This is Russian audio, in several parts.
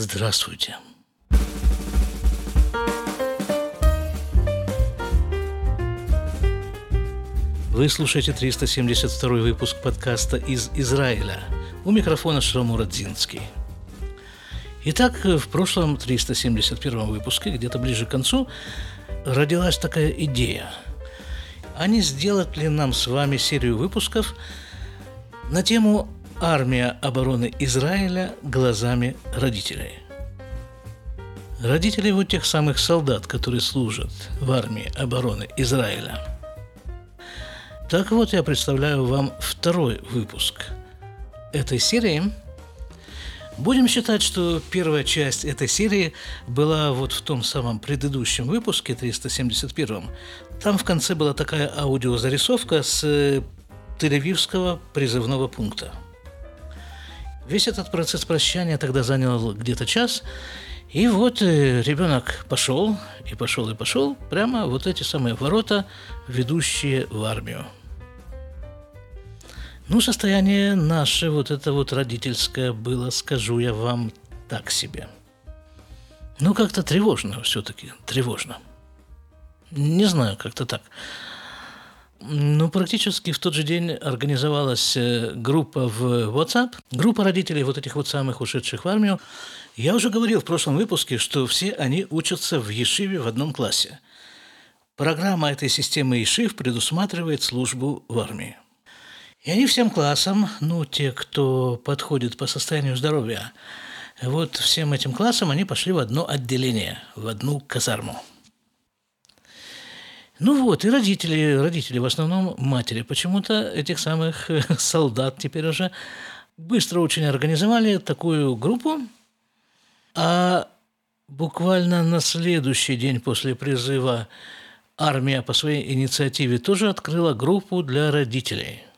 Здравствуйте. Вы слушаете 372 выпуск подкаста из Израиля. У микрофона Шлому Радзинский. Итак, в прошлом 371 выпуске, где-то ближе к концу, родилась такая идея. А не сделать ли нам с вами серию выпусков на тему «Армия обороны Израиля глазами родителей»? Родителей вот тех самых солдат, которые служат в армии обороны Израиля – так вот, я представляю вам второй выпуск этой серии. Будем считать, что первая часть этой серии была вот в том самом предыдущем выпуске, 371 Там в конце была такая аудиозарисовка с Тель-Авивского призывного пункта. Весь этот процесс прощания тогда занял где-то час, и вот э, ребенок пошел, и пошел, и пошел, прямо вот эти самые ворота, ведущие в армию. Ну, состояние наше, вот это вот родительское было, скажу я вам, так себе. Ну, как-то тревожно все-таки, тревожно. Не знаю, как-то так. Ну, практически в тот же день организовалась э, группа в WhatsApp, группа родителей вот этих вот самых ушедших в армию. Я уже говорил в прошлом выпуске, что все они учатся в Ешиве в одном классе. Программа этой системы Ешив предусматривает службу в армии. И они всем классам, ну, те, кто подходит по состоянию здоровья, вот всем этим классам они пошли в одно отделение, в одну казарму. Ну вот, и родители, родители, в основном матери, почему-то этих самых солдат теперь уже быстро очень организовали такую группу, а буквально на следующий день после призыва армия по своей инициативе тоже открыла группу для родителей –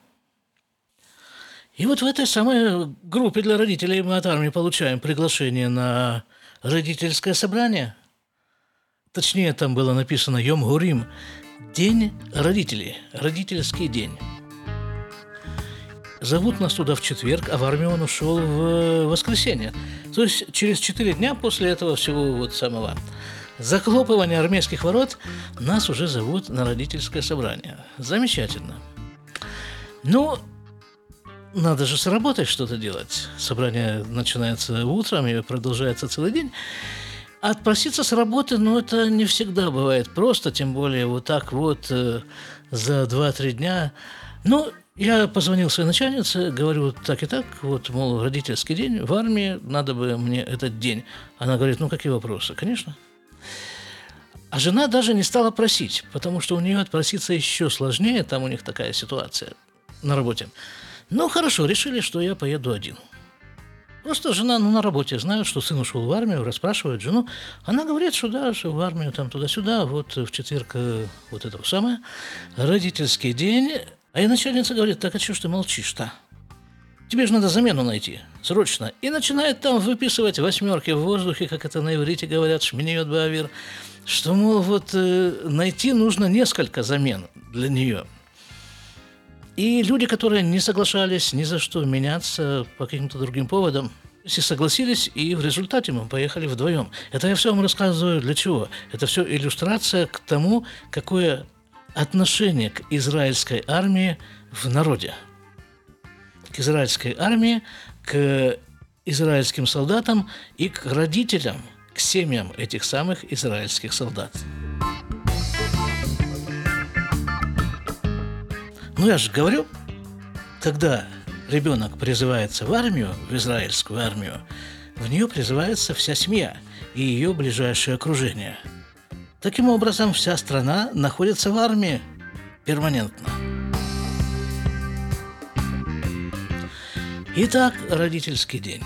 и вот в этой самой группе для родителей мы от армии получаем приглашение на родительское собрание. Точнее, там было написано «Йом Гурим» – День родителей, родительский день. Зовут нас туда в четверг, а в армию он ушел в воскресенье. То есть через четыре дня после этого всего вот самого захлопывания армейских ворот нас уже зовут на родительское собрание. Замечательно. Ну, надо же с работой что-то делать. Собрание начинается утром и продолжается целый день. Отпроситься с работы, ну, это не всегда бывает просто, тем более вот так вот э, за 2-3 дня. Ну, я позвонил своей начальнице, говорю, так и так, вот, мол, родительский день в армии, надо бы мне этот день. Она говорит, ну, какие вопросы? Конечно. А жена даже не стала просить, потому что у нее отпроситься еще сложнее, там у них такая ситуация на работе. Ну, хорошо, решили, что я поеду один. Просто жена ну, на работе знает, что сын ушел в армию, расспрашивает жену. Она говорит, что да, что в армию там туда-сюда, вот в четверг э, вот это самое, родительский день. А и начальница говорит, так а что ж ты молчишь-то? Тебе же надо замену найти, срочно. И начинает там выписывать восьмерки в воздухе, как это на иврите говорят, шминьет бавир, что, мол, вот э, найти нужно несколько замен для нее – и люди, которые не соглашались ни за что меняться по каким-то другим поводам, все согласились, и в результате мы поехали вдвоем. Это я все вам рассказываю для чего? Это все иллюстрация к тому, какое отношение к израильской армии в народе. К израильской армии, к израильским солдатам и к родителям, к семьям этих самых израильских солдат. Ну, я же говорю, когда ребенок призывается в армию, в израильскую армию, в нее призывается вся семья и ее ближайшее окружение. Таким образом, вся страна находится в армии перманентно. Итак, родительский день.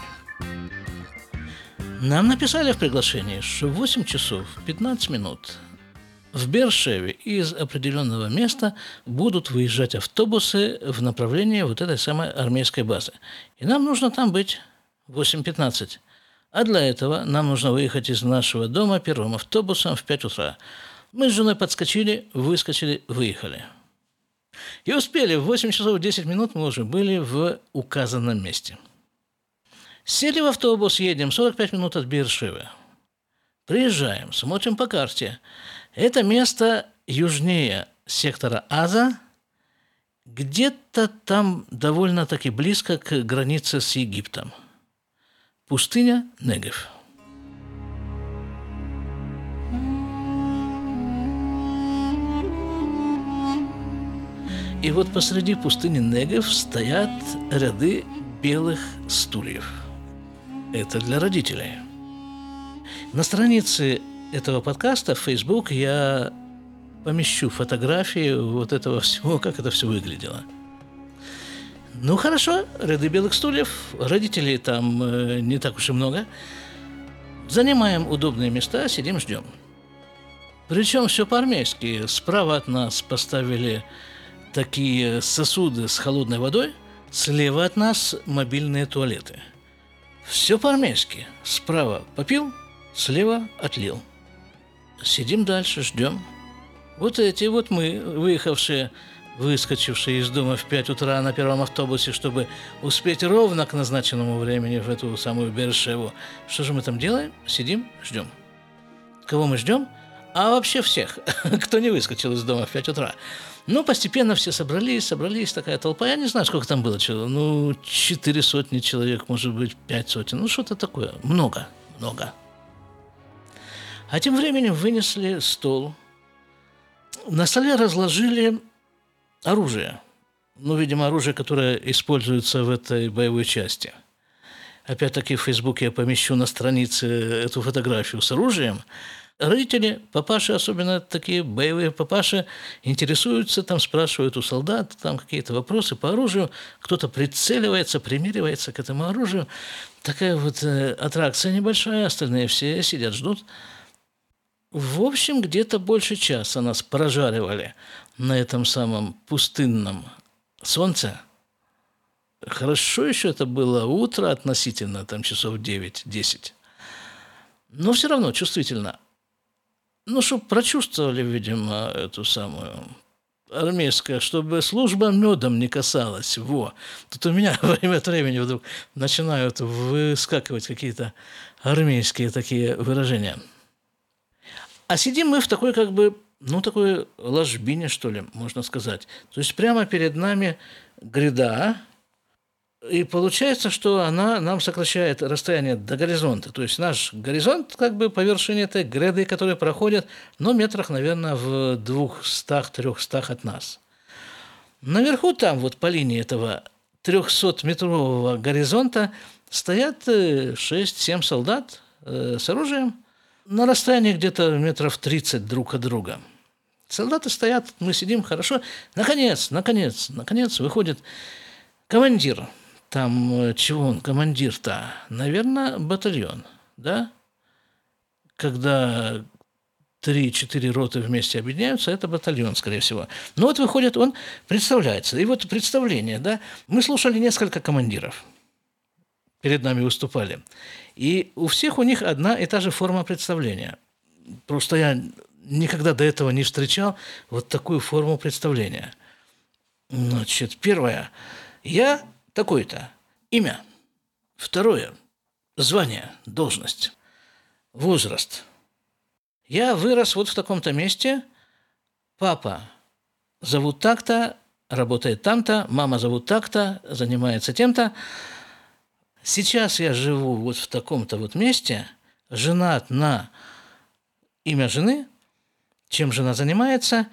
Нам написали в приглашении, что в 8 часов 15 минут в Бершеве из определенного места будут выезжать автобусы в направлении вот этой самой армейской базы. И нам нужно там быть 8.15. А для этого нам нужно выехать из нашего дома первым автобусом в 5 утра. Мы с женой подскочили, выскочили, выехали. И успели, в 8 часов 10 минут мы уже были в указанном месте. Сели в автобус, едем 45 минут от Бершевы. Приезжаем, смотрим по карте. Это место южнее сектора Аза, где-то там довольно-таки близко к границе с Египтом. Пустыня Негев. И вот посреди пустыни Негев стоят ряды белых стульев. Это для родителей. На странице этого подкаста в Facebook я помещу фотографии вот этого всего, как это все выглядело. Ну хорошо, ряды белых стульев, родителей там э, не так уж и много. Занимаем удобные места, сидим, ждем. Причем все по-армейски. Справа от нас поставили такие сосуды с холодной водой, слева от нас мобильные туалеты. Все по-армейски. Справа попил, слева отлил. Сидим дальше, ждем. Вот эти вот мы, выехавшие, выскочившие из дома в 5 утра на первом автобусе, чтобы успеть ровно к назначенному времени в эту самую Бершеву. Что же мы там делаем? Сидим, ждем. Кого мы ждем? А вообще всех, кто не выскочил из дома в 5 утра. Ну, постепенно все собрались, собрались, такая толпа. Я не знаю, сколько там было, ну, четыре сотни человек, может быть, пять сотен. Ну, что-то такое. Много, много. А тем временем вынесли стол, на столе разложили оружие. Ну, видимо, оружие, которое используется в этой боевой части. Опять-таки в Фейсбуке я помещу на странице эту фотографию с оружием. Родители, папаши, особенно такие боевые папаши, интересуются, там спрашивают у солдат там какие-то вопросы по оружию, кто-то прицеливается, примеривается к этому оружию. Такая вот э, аттракция небольшая, остальные все сидят, ждут. В общем, где-то больше часа нас прожаривали на этом самом пустынном солнце. Хорошо еще это было утро относительно, там часов 9-10. Но все равно чувствительно. Ну, чтобы прочувствовали, видимо, эту самую армейская, чтобы служба медом не касалась. Во. Тут у меня время от времени вдруг начинают выскакивать какие-то армейские такие выражения – а сидим мы в такой как бы, ну, такой ложбине, что ли, можно сказать. То есть прямо перед нами гряда, и получается, что она нам сокращает расстояние до горизонта. То есть наш горизонт как бы по вершине этой гряды, которые проходят, ну, метрах, наверное, в двухстах, трехстах от нас. Наверху там, вот по линии этого 300-метрового горизонта, стоят 6-7 э, солдат э, с оружием – на расстоянии где-то метров 30 друг от друга. Солдаты стоят, мы сидим хорошо. Наконец, наконец, наконец выходит командир. Там э, чего он, командир-то? Наверное, батальон, да? Когда три-четыре роты вместе объединяются, это батальон, скорее всего. Но вот выходит, он представляется. И вот представление, да, мы слушали несколько командиров, перед нами выступали. И у всех у них одна и та же форма представления. Просто я никогда до этого не встречал вот такую форму представления. Значит, первое. Я такой-то. Имя. Второе. Звание, должность. Возраст. Я вырос вот в таком-то месте. Папа зовут так-то, работает там-то, мама зовут так-то, занимается тем-то. Сейчас я живу вот в таком-то вот месте, женат на имя жены, чем жена занимается,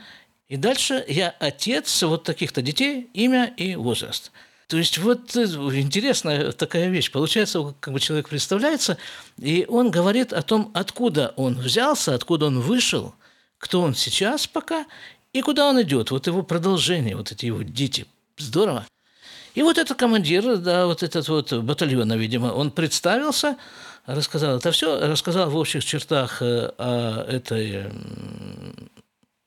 и дальше я отец вот таких-то детей, имя и возраст. То есть вот э, интересная такая вещь. Получается, как бы человек представляется, и он говорит о том, откуда он взялся, откуда он вышел, кто он сейчас пока, и куда он идет. Вот его продолжение, вот эти его дети. Здорово. И вот этот командир, да, вот этот вот батальона, видимо, он представился, рассказал это все, рассказал в общих чертах э, о этой,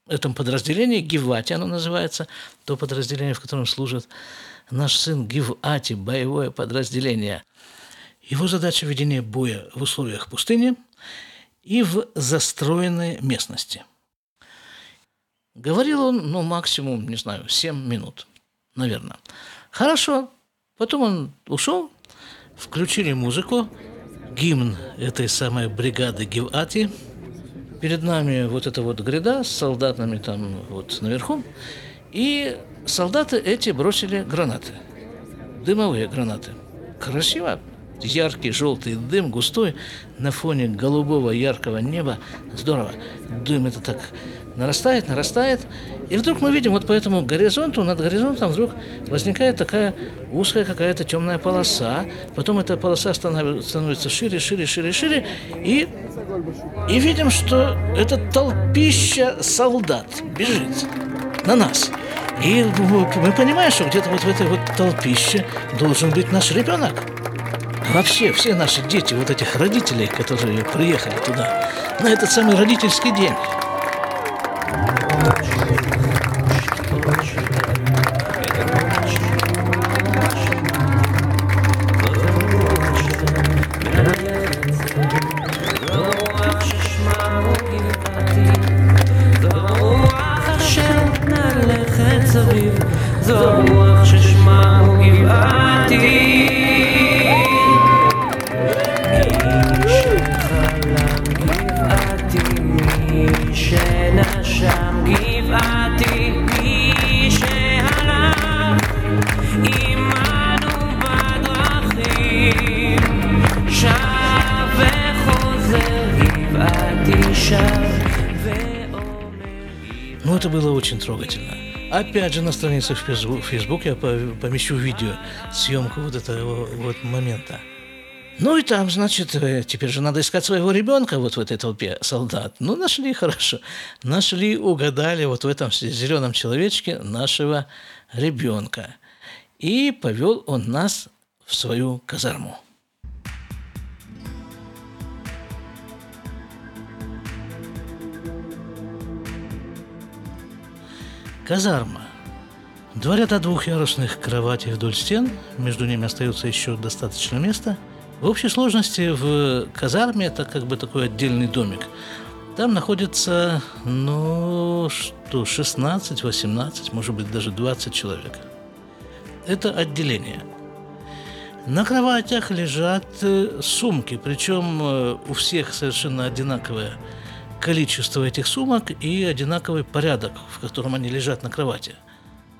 этом подразделении, Гивати оно называется, то подразделение, в котором служит наш сын Гивати, боевое подразделение. Его задача ведения боя в условиях пустыни и в застроенной местности. Говорил он, ну, максимум, не знаю, 7 минут, наверное. Хорошо. Потом он ушел, включили музыку, гимн этой самой бригады Гивати. Перед нами вот эта вот гряда с солдатами там вот наверху. И солдаты эти бросили гранаты, дымовые гранаты. Красиво, яркий желтый дым, густой, на фоне голубого яркого неба. Здорово. Дым это так нарастает, нарастает. И вдруг мы видим вот по этому горизонту, над горизонтом вдруг возникает такая узкая какая-то темная полоса. Потом эта полоса становится шире, шире, шире, шире. И, и видим, что это толпища солдат бежит на нас. И мы понимаем, что где-то вот в этой вот толпище должен быть наш ребенок. Вообще, все наши дети, вот этих родителей, которые приехали туда, на этот самый родительский день. Это было очень трогательно. Опять же, на странице в Facebook я помещу видео, съемку вот этого вот момента. Ну и там, значит, э, теперь же надо искать своего ребенка вот в этой толпе солдат. Ну, нашли хорошо. Нашли, угадали вот в этом зеленом человечке нашего ребенка. И повел он нас в свою казарму. Казарма. Два ряда двухъярусных кроватей вдоль стен, между ними остается еще достаточно места. В общей сложности в казарме это как бы такой отдельный домик. Там находится, ну, что, 16-18, может быть, даже 20 человек. Это отделение. На кроватях лежат э, сумки, причем э, у всех совершенно одинаковые количество этих сумок и одинаковый порядок, в котором они лежат на кровати.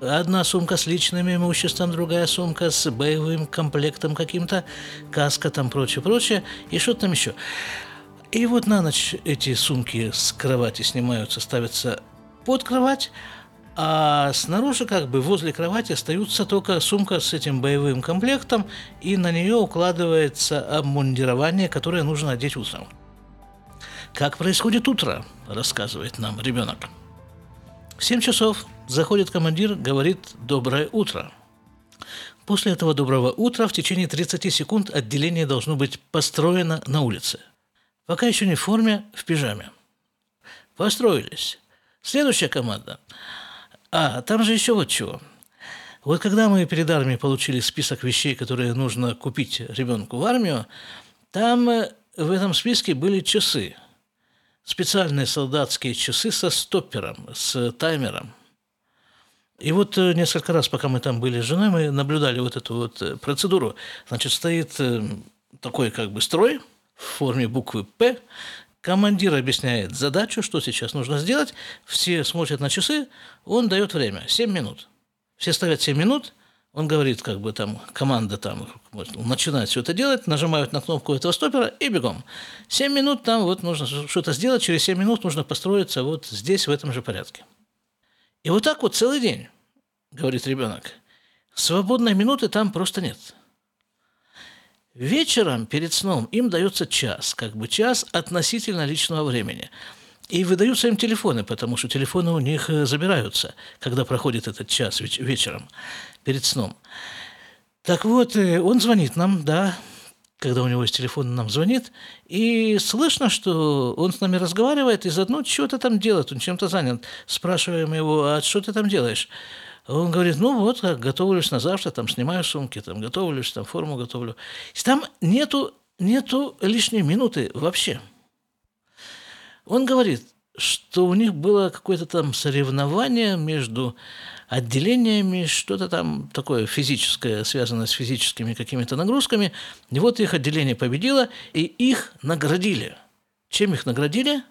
Одна сумка с личным имуществом, другая сумка с боевым комплектом каким-то, каска там, прочее, прочее, и что там еще. И вот на ночь эти сумки с кровати снимаются, ставятся под кровать, а снаружи, как бы возле кровати, остаются только сумка с этим боевым комплектом, и на нее укладывается обмундирование, которое нужно одеть утром. Как происходит утро, рассказывает нам ребенок. В 7 часов заходит командир, говорит «доброе утро». После этого доброго утра в течение 30 секунд отделение должно быть построено на улице. Пока еще не в форме, в пижаме. Построились. Следующая команда. А, там же еще вот чего. Вот когда мы перед армией получили список вещей, которые нужно купить ребенку в армию, там э, в этом списке были часы – специальные солдатские часы со стоппером, с таймером. И вот э, несколько раз, пока мы там были с женой, мы наблюдали вот эту вот э, процедуру. Значит, стоит э, такой как бы строй в форме буквы «П», Командир объясняет задачу, что сейчас нужно сделать. Все смотрят на часы, он дает время – 7 минут. Все ставят 7 минут – он говорит, как бы там команда там начинает все это делать, нажимают на кнопку этого стопера и бегом. 7 минут там вот нужно что-то сделать, через 7 минут нужно построиться вот здесь, в этом же порядке. И вот так вот целый день, говорит ребенок. Свободной минуты там просто нет. Вечером перед сном им дается час, как бы час относительно личного времени. И выдаются им телефоны, потому что телефоны у них э, забираются, когда проходит этот час вечером перед сном. Так вот, э, он звонит нам, да, когда у него есть телефон, он нам звонит, и слышно, что он с нами разговаривает, и заодно что-то там делает, он чем-то занят. Спрашиваем его, а что ты там делаешь? Он говорит, ну вот, готовлюсь на завтра, там снимаю сумки, там готовлюсь, там форму готовлю. И там нету, нету лишней минуты вообще. Он говорит, что у них было какое-то там соревнование между отделениями, что-то там такое физическое, связанное с физическими какими-то нагрузками. И вот их отделение победило, и их наградили. Чем их наградили?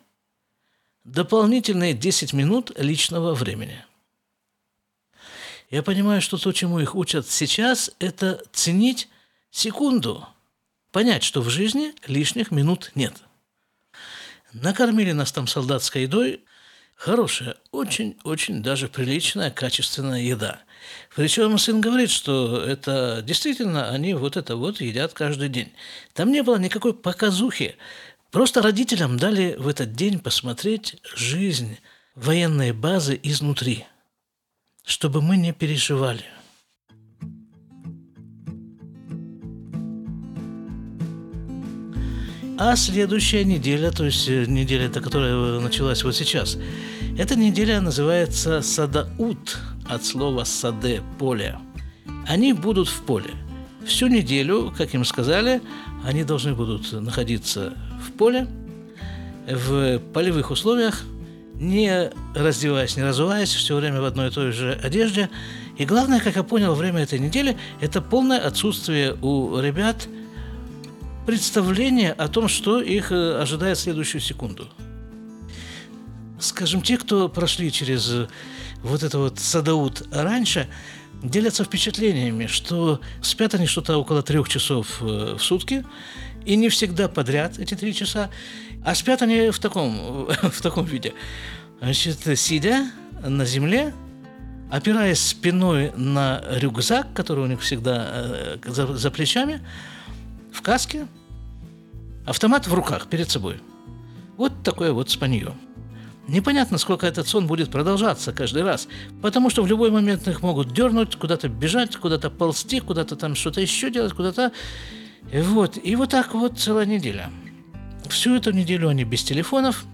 Дополнительные 10 минут личного времени. Я понимаю, что то, чему их учат сейчас, это ценить секунду, понять, что в жизни лишних минут нет. Накормили нас там солдатской едой, хорошая, очень-очень даже приличная, качественная еда. Причем сын говорит, что это действительно они вот это вот едят каждый день. Там не было никакой показухи. Просто родителям дали в этот день посмотреть жизнь военной базы изнутри, чтобы мы не переживали – А следующая неделя, то есть э, неделя, эта, которая началась вот сейчас, эта неделя называется Садаут от слова саде – поле. Они будут в поле. Всю неделю, как им сказали, они должны будут находиться в поле, в полевых условиях, не раздеваясь, не разуваясь, все время в одной и той же одежде. И главное, как я понял, время этой недели – это полное отсутствие у ребят – представление о том, что их э, ожидает в следующую секунду. Скажем, те, кто прошли через э, вот это вот садаут раньше, делятся впечатлениями, что спят они что-то около трех часов э, в сутки, и не всегда подряд эти три часа, а спят они в таком, в таком виде. Значит, сидя на земле, опираясь спиной на рюкзак, который у них всегда за, за плечами, в каске, автомат в руках перед собой. Вот такое вот спанье. Непонятно, сколько этот сон будет продолжаться каждый раз, потому что в любой момент их могут дернуть, куда-то бежать, куда-то ползти, куда-то там что-то еще делать, куда-то... Вот, и вот так вот целая неделя. Всю эту неделю они без телефонов.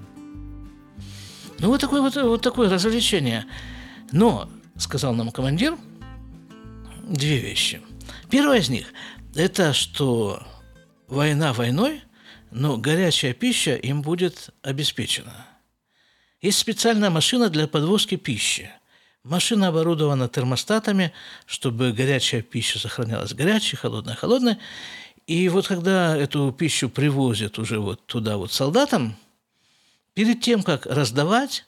Ну, вот такое вот, вот такое развлечение. Но, сказал нам командир, две вещи. Первая из них – это что война войной, но горячая пища им будет обеспечена. Есть специальная машина для подвозки пищи. Машина оборудована термостатами, чтобы горячая пища сохранялась горячей, холодная холодной. И вот когда эту пищу привозят уже вот туда вот солдатам, перед тем, как раздавать,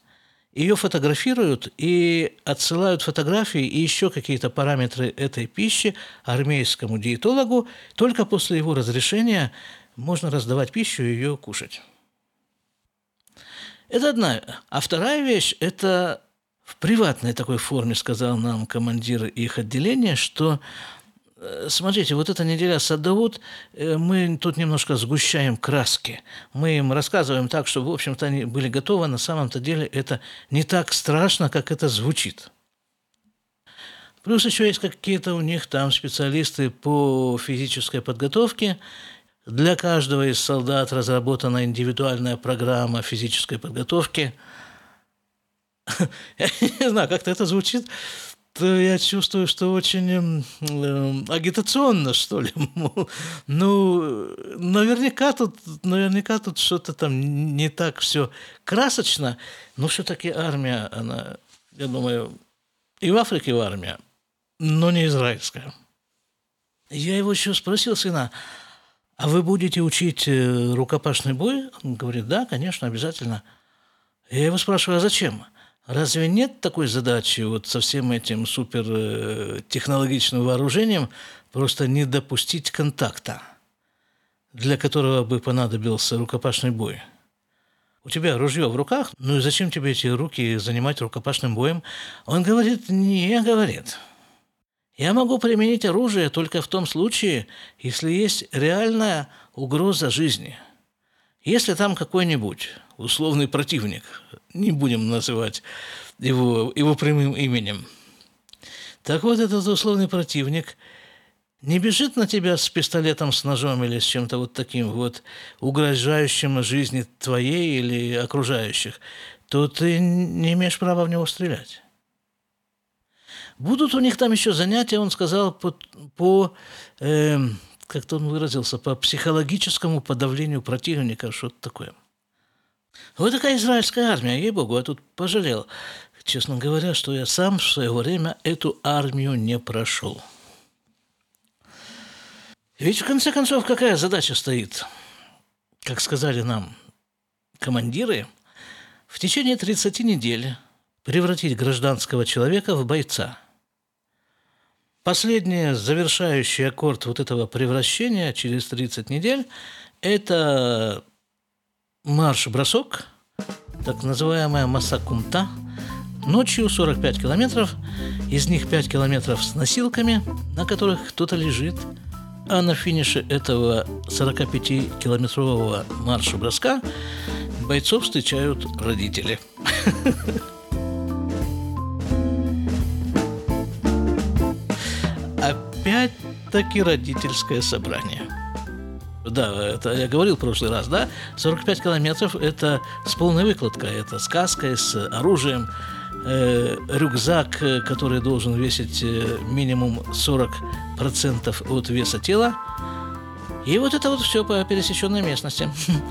ее фотографируют и отсылают фотографии и еще какие-то параметры этой пищи армейскому диетологу. Только после его разрешения можно раздавать пищу и ее кушать. Это одна. А вторая вещь – это в приватной такой форме сказал нам командир их отделения, что смотрите, вот эта неделя Садаут, э, мы тут немножко сгущаем краски. Мы им рассказываем так, чтобы, в общем-то, они были готовы. На самом-то деле это не так страшно, как это звучит. Плюс еще есть какие-то у них там специалисты по физической подготовке. Для каждого из солдат разработана индивидуальная программа физической подготовки. Я не знаю, как-то это звучит я чувствую, что очень э, агитационно, что ли. ну, наверняка тут, наверняка тут что-то там не так все красочно, но все-таки армия, она, я думаю, и в Африке армия, но не израильская. Я его еще спросил сына, а вы будете учить э, рукопашный бой? Он говорит, да, конечно, обязательно. Я его спрашиваю, а зачем? Разве нет такой задачи вот со всем этим супертехнологичным вооружением просто не допустить контакта, для которого бы понадобился рукопашный бой? У тебя ружье в руках, ну и зачем тебе эти руки занимать рукопашным боем? Он говорит, не говорит. Я могу применить оружие только в том случае, если есть реальная угроза жизни. Если там какой-нибудь условный противник, не будем называть его, его прямым именем. Так вот, этот условный противник не бежит на тебя с пистолетом, с ножом или с чем-то вот таким вот угрожающим жизни твоей или окружающих, то ты не имеешь права в него стрелять. Будут у них там еще занятия, он сказал, по, по э, как-то он выразился, по психологическому подавлению противника, что-то такое. Вот такая израильская армия, ей-богу, я тут пожалел. честно говоря, что я сам в свое время эту армию не прошел. Ведь в конце концов какая задача стоит? Как сказали нам командиры, в течение 30 недель превратить гражданского человека в бойца. Последний завершающий аккорд вот этого превращения через 30 недель – это марш-бросок, так называемая Масакумта, ночью 45 километров, из них 5 километров с носилками, на которых кто-то лежит, а на финише этого 45-километрового марша-броска бойцов встречают родители. Опять-таки родительское собрание. Да, это я говорил в прошлый раз, да? 45 километров – это с полной выкладкой, это с каской, с оружием, э, рюкзак, который должен весить э, минимум 40% от веса тела. И вот это вот все по пересеченной местности.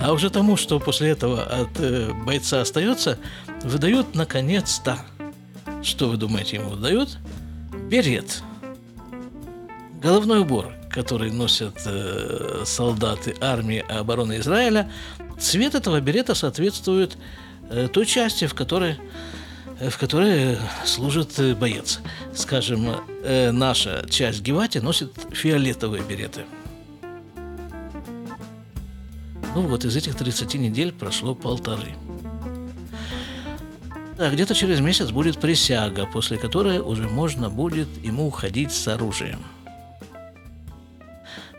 А уже тому, что после этого от э, бойца остается, выдают наконец-то. Что вы думаете, ему выдают? Берет. Головной убор, который носят э, солдаты армии обороны Израиля, цвет этого берета соответствует э, той части, в которой в которой служит э, боец. Скажем, э, наша часть Гевати носит фиолетовые береты – ну вот из этих 30 недель прошло полторы. Да, где-то через месяц будет присяга, после которой уже можно будет ему уходить с оружием.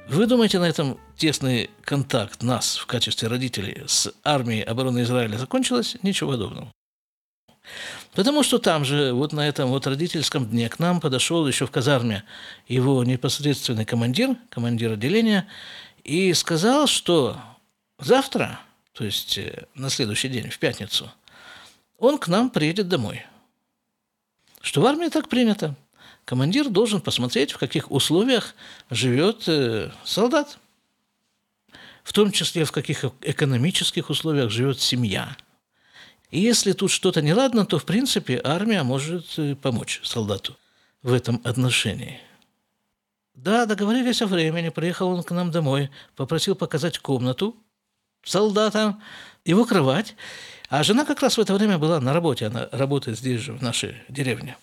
Вы думаете, на этом тесный контакт нас в качестве родителей с армией обороны Израиля закончилось? Ничего подобного. Потому что там же, вот на этом вот родительском дне, к нам подошел еще в казарме его непосредственный командир, командир отделения, и сказал, что Завтра, то есть э, на следующий день, в пятницу, он к нам приедет домой. Что в армии так принято. Командир должен посмотреть, в каких условиях живет э, солдат. В том числе, в каких экономических условиях живет семья. И если тут что-то неладно, то, в принципе, армия может э, помочь солдату в этом отношении. Да, договорились о времени, приехал он к нам домой, попросил показать комнату, солдата, его кровать. А жена как раз в это время была на работе, она работает здесь же, в нашей деревне.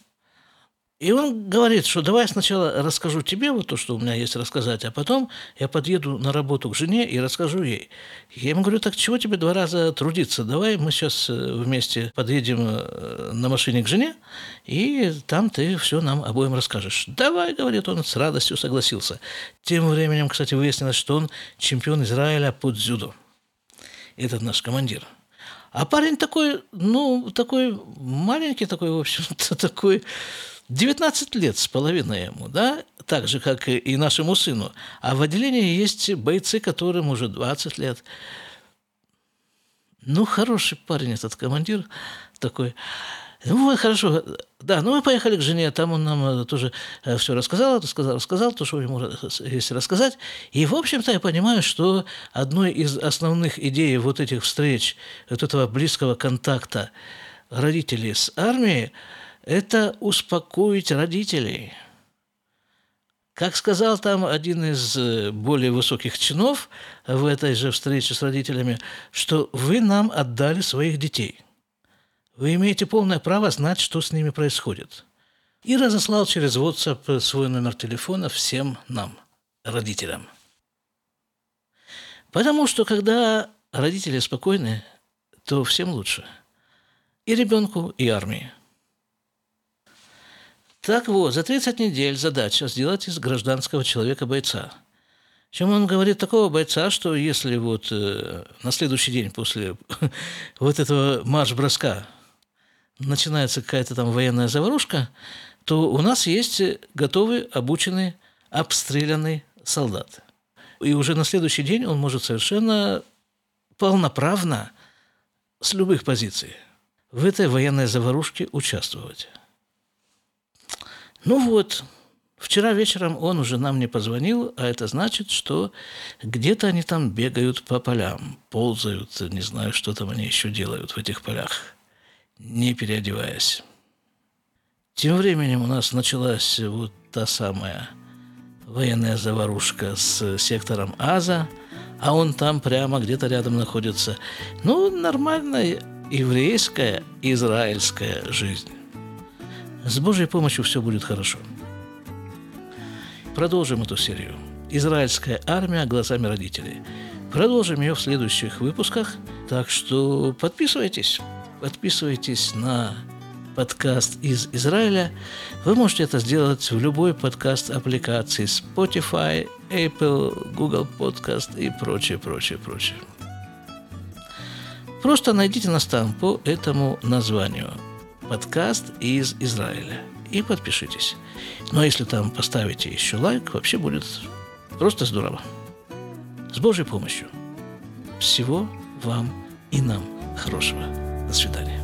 И он говорит, что давай я сначала расскажу тебе вот то, что у меня есть рассказать, а потом я подъеду на работу к жене и расскажу ей. Я ему говорю, так чего тебе два раза трудиться? Давай мы сейчас э, вместе подъедем э, на машине к жене, и там ты все нам обоим расскажешь. Давай, говорит он, с радостью согласился. Тем временем, кстати, выяснилось, что он чемпион Израиля по дзюдо этот наш командир. А парень такой, ну, такой маленький, такой, в общем-то, такой 19 лет с половиной ему, да, так же, как и нашему сыну. А в отделении есть бойцы, которым уже 20 лет. Ну, хороший парень этот командир такой. Ну, хорошо, да, ну мы поехали к жене, там он нам э, тоже э, все рассказал, рассказал, рассказал, то, что ему есть рассказать. И, в общем-то, я понимаю, что одной из основных идей вот этих встреч, вот этого близкого контакта родителей с армией, это успокоить родителей. Как сказал там один из э, более высоких чинов в этой же встрече с родителями, что вы нам отдали своих детей – вы имеете полное право знать, что с ними происходит. И разослал через WhatsApp свой номер телефона всем нам, родителям. Потому что когда родители спокойны, то всем лучше. И ребенку, и армии. Так вот, за 30 недель задача сделать из гражданского человека бойца. Чем он говорит такого бойца, что если вот э, на следующий день после вот этого марш-броска начинается какая-то там военная заварушка, то у нас есть готовый, обученный, обстрелянный солдат. И уже на следующий день он может совершенно полноправно с любых позиций в этой военной заварушке участвовать. Ну вот, вчера вечером он уже нам не позвонил, а это значит, что где-то они там бегают по полям, ползают, не знаю, что там они еще делают в этих полях – не переодеваясь. Тем временем у нас началась вот та самая военная заварушка с сектором Аза, а он там прямо где-то рядом находится. Ну, нормальная еврейская, израильская жизнь. С Божьей помощью все будет хорошо. Продолжим эту серию. Израильская армия глазами родителей. Продолжим ее в следующих выпусках. Так что подписывайтесь. Подписывайтесь на подкаст из Израиля. Вы можете это сделать в любой подкаст-аппликации Spotify, Apple, Google Podcast и прочее, прочее, прочее. Просто найдите нас там по этому названию. Подкаст из Израиля. И подпишитесь. Но если там поставите еще лайк, вообще будет просто здорово. С Божьей помощью. Всего вам и нам хорошего. До свидания.